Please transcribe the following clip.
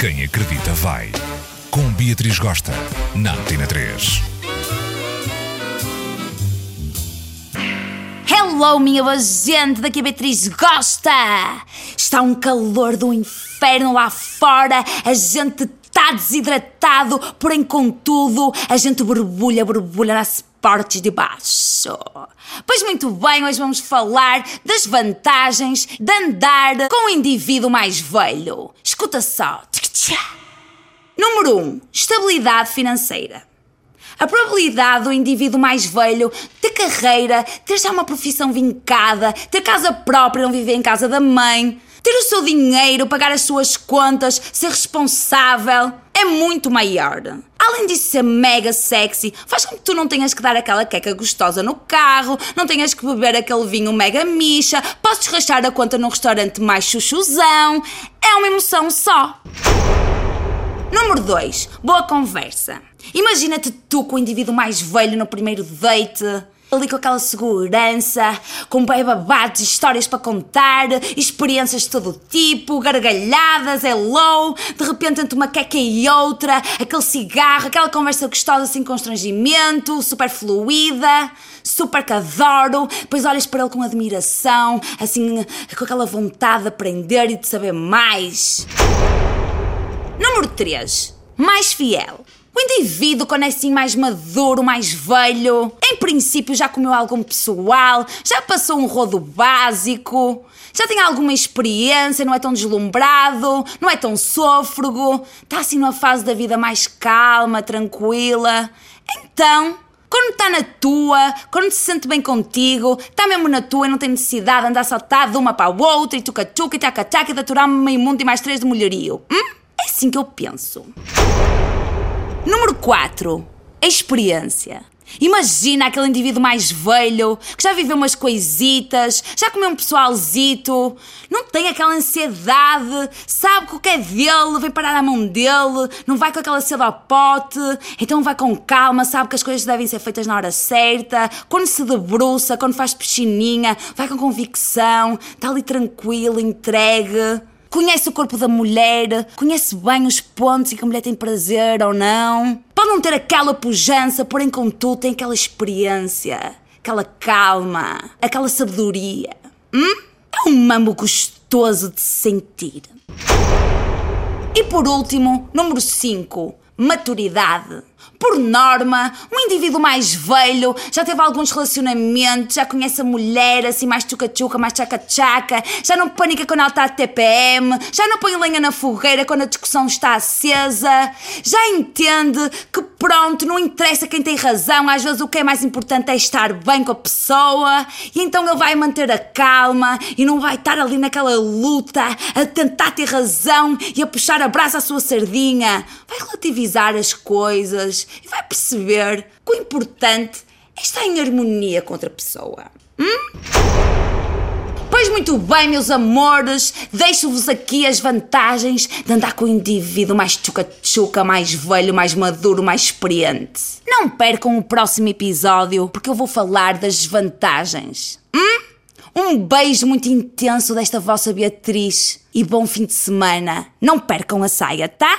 Quem acredita vai. Com Beatriz Gosta, na Antena 3. Hello, minha boa gente, daqui a Beatriz gosta! Está um calor do inferno lá fora, a gente está desidratado, porém, contudo, a gente borbulha, borbulha nas partes de baixo. Pois muito bem, hoje vamos falar das vantagens de andar com o indivíduo mais velho. Escuta só. Número 1. Um, estabilidade financeira. A probabilidade do indivíduo mais velho ter carreira, ter já uma profissão vincada, ter casa própria, não viver em casa da mãe, ter o seu dinheiro, pagar as suas contas, ser responsável, é muito maior. Além de ser mega sexy, faz com que tu não tenhas que dar aquela queca gostosa no carro, não tenhas que beber aquele vinho mega micha, podes rachar a conta num restaurante mais chuchuzão. É uma emoção só. Número 2. Boa conversa. Imagina-te tu com o indivíduo mais velho no primeiro date, ali com aquela segurança, com bem babados, histórias para contar, experiências de todo tipo, gargalhadas, hello, de repente entre uma queca e outra, aquele cigarro, aquela conversa gostosa sem constrangimento, super fluida, super que adoro, depois olhas para ele com admiração, assim, com aquela vontade de aprender e de saber mais. Número 3. Mais fiel. O indivíduo, quando é assim mais maduro, mais velho, em princípio já comeu algo pessoal, já passou um rodo básico, já tem alguma experiência, não é tão deslumbrado, não é tão sôfrego, está assim numa fase da vida mais calma, tranquila. Então, quando está na tua, quando se sente bem contigo, está mesmo na tua e não tem necessidade de andar saltado de uma para a outra e tuca-tuca e taca-taca e de aturar meio mundo e mais três de mulherio. Hum? É assim que eu penso. Número 4. A experiência. Imagina aquele indivíduo mais velho, que já viveu umas coisitas, já comeu um pessoalzito, não tem aquela ansiedade, sabe que o que é dele vem parar à mão dele, não vai com aquela sede ao pote, então vai com calma, sabe que as coisas devem ser feitas na hora certa, quando se debruça, quando faz piscininha, vai com convicção, está ali tranquilo, entregue. Conhece o corpo da mulher, conhece bem os pontos em que a mulher tem prazer ou não. Não ter aquela pujança, porém, contudo, tem aquela experiência, aquela calma, aquela sabedoria. Hum? É um mambo gostoso de sentir. E por último, número 5, maturidade. Por norma, um indivíduo mais velho já teve alguns relacionamentos, já conhece a mulher assim mais tchuca-tchuca, mais tchaca-tchaca, já não panica quando ela está a TPM, já não põe lenha na fogueira quando a discussão está acesa, já entende que pronto, não interessa quem tem razão, às vezes o que é mais importante é estar bem com a pessoa, e então ele vai manter a calma e não vai estar ali naquela luta a tentar ter razão e a puxar a brasa à sua sardinha. Vai relativizar as coisas e vai perceber que o importante é estar em harmonia com outra pessoa. Hum? Pois muito bem, meus amores, deixo-vos aqui as vantagens de andar com o indivíduo mais tchuca-tchuca, mais velho, mais maduro, mais experiente. Não percam o próximo episódio, porque eu vou falar das desvantagens. Hum? Um beijo muito intenso desta vossa Beatriz e bom fim de semana. Não percam a saia, tá?